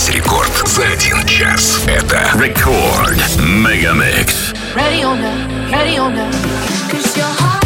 здесь рекорд за один час. Это рекорд Мегамикс. Ready on now, ready on now. Cause your heart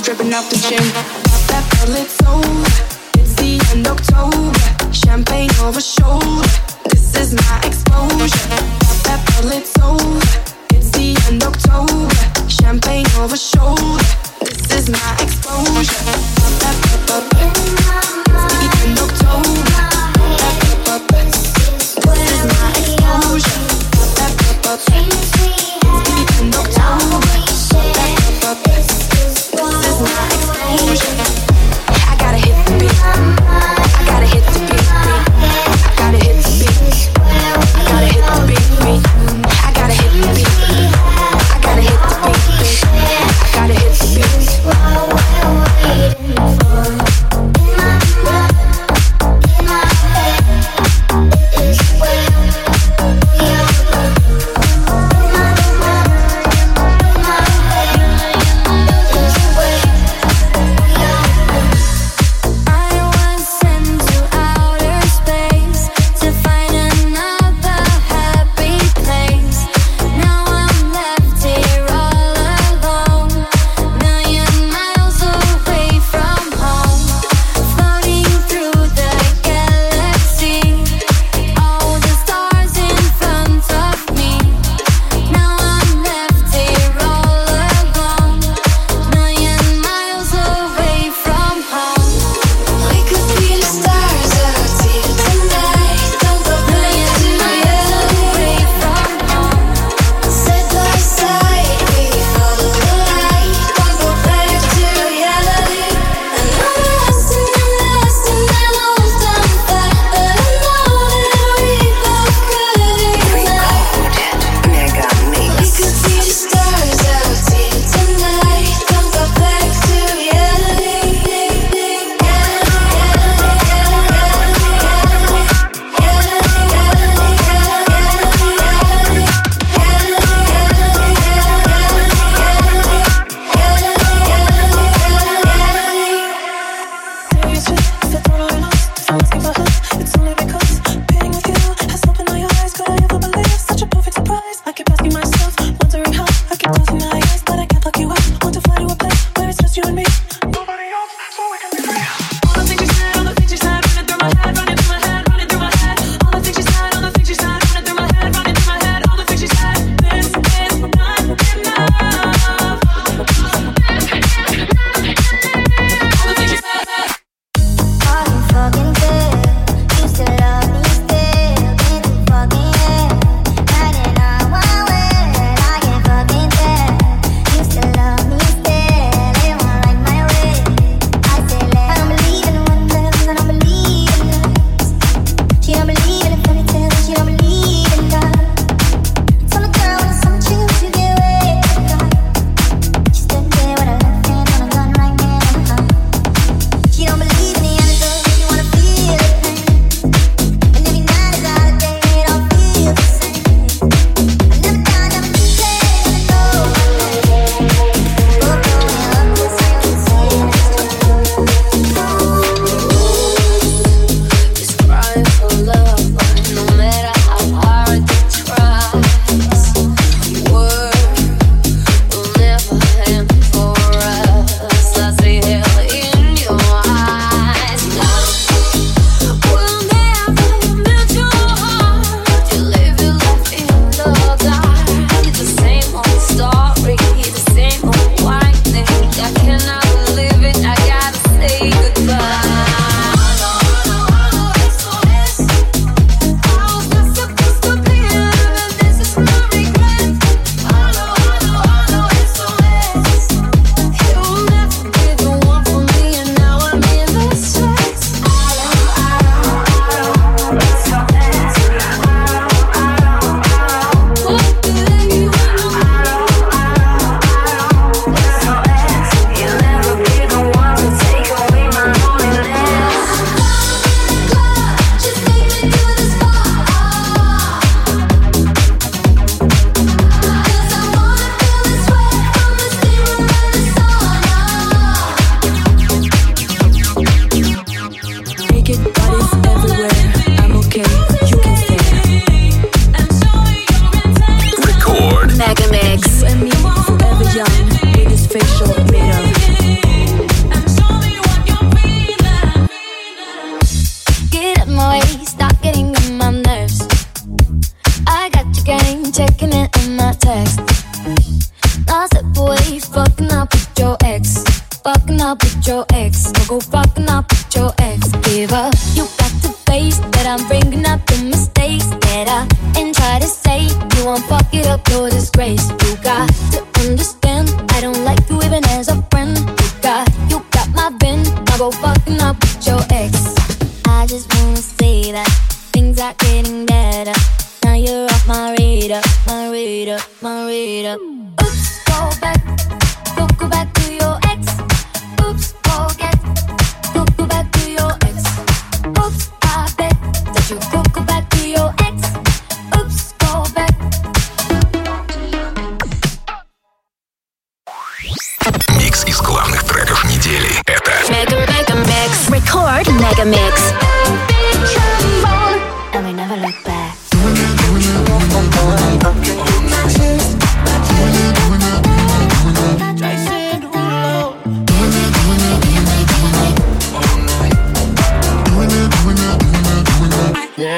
dripping off the chin. Pop that bottle, it's.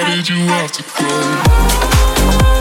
Did you have to go?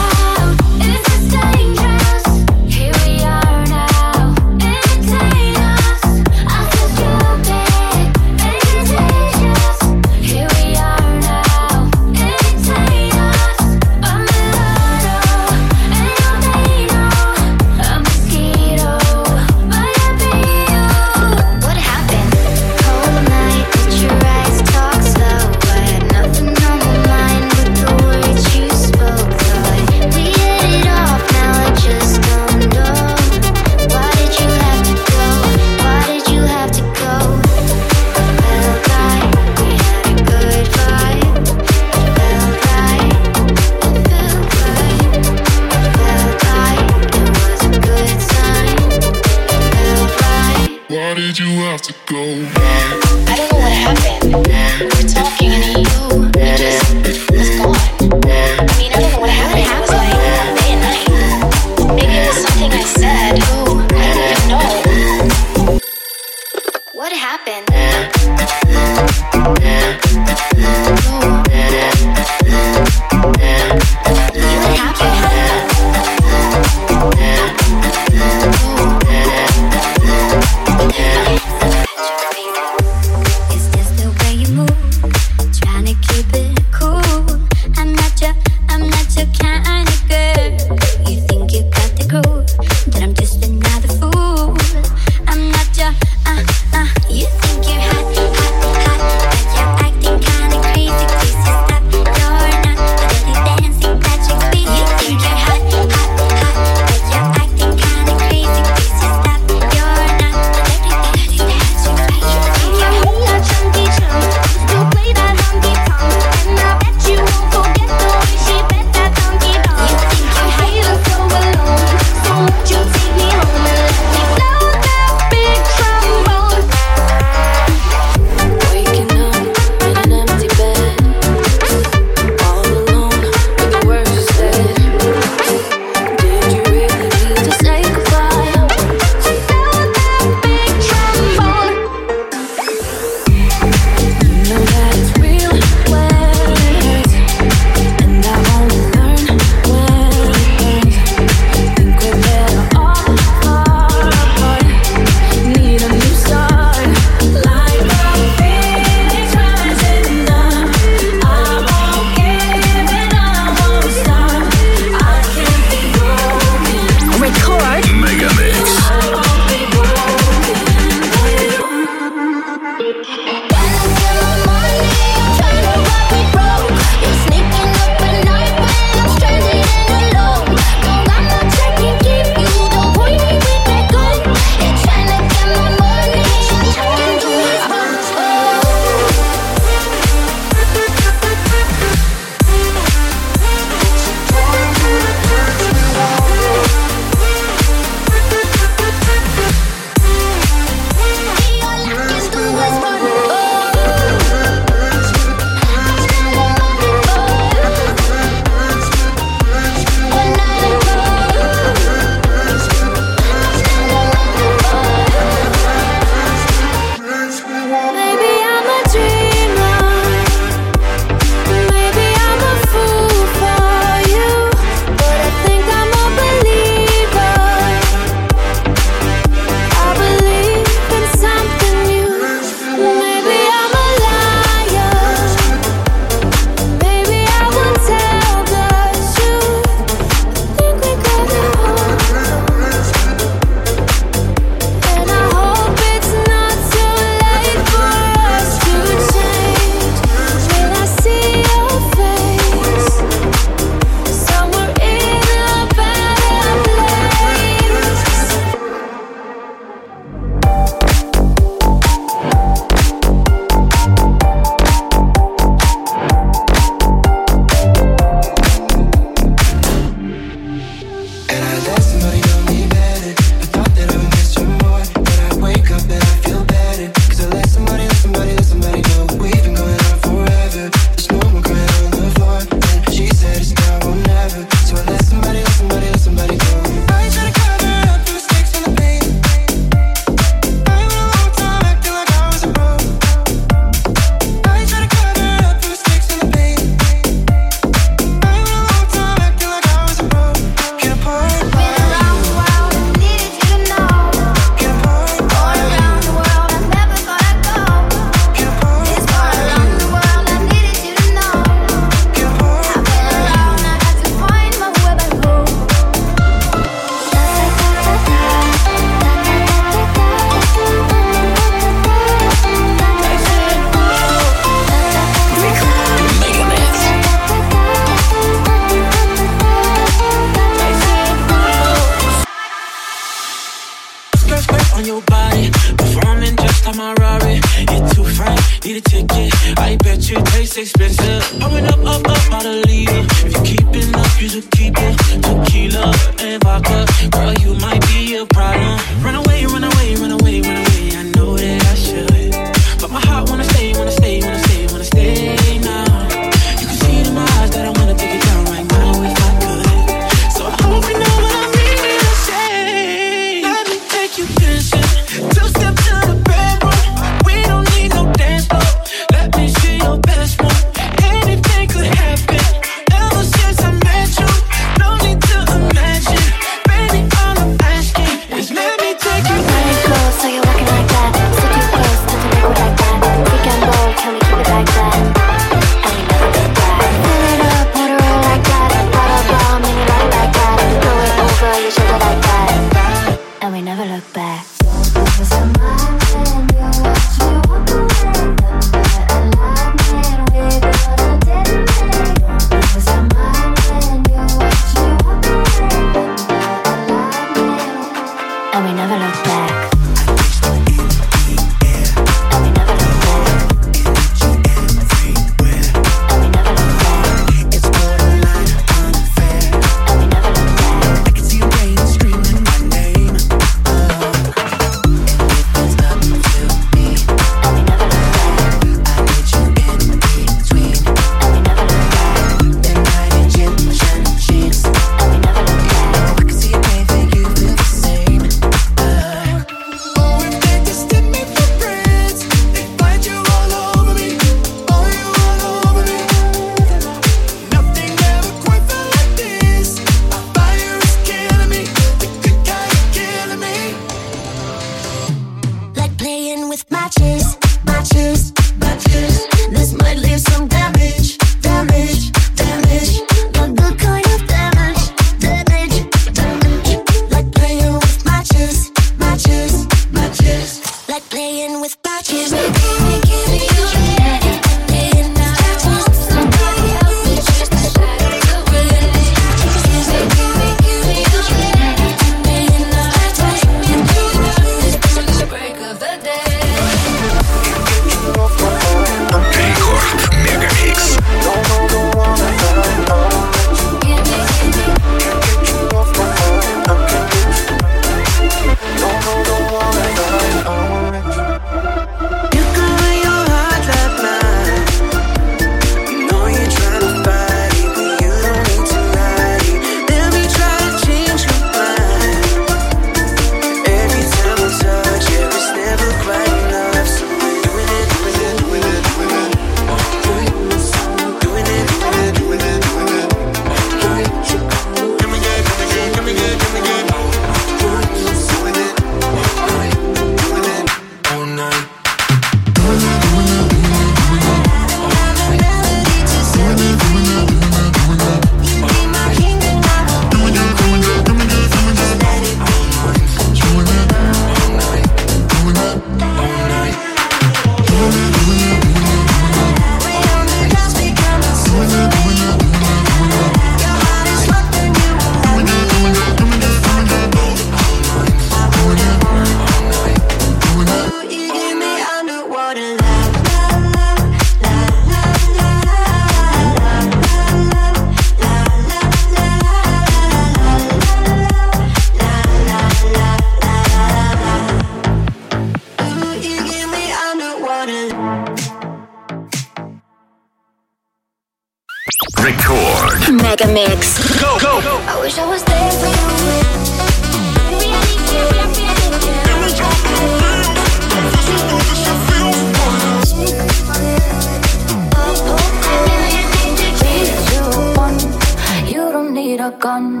Don't need a gun.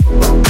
Want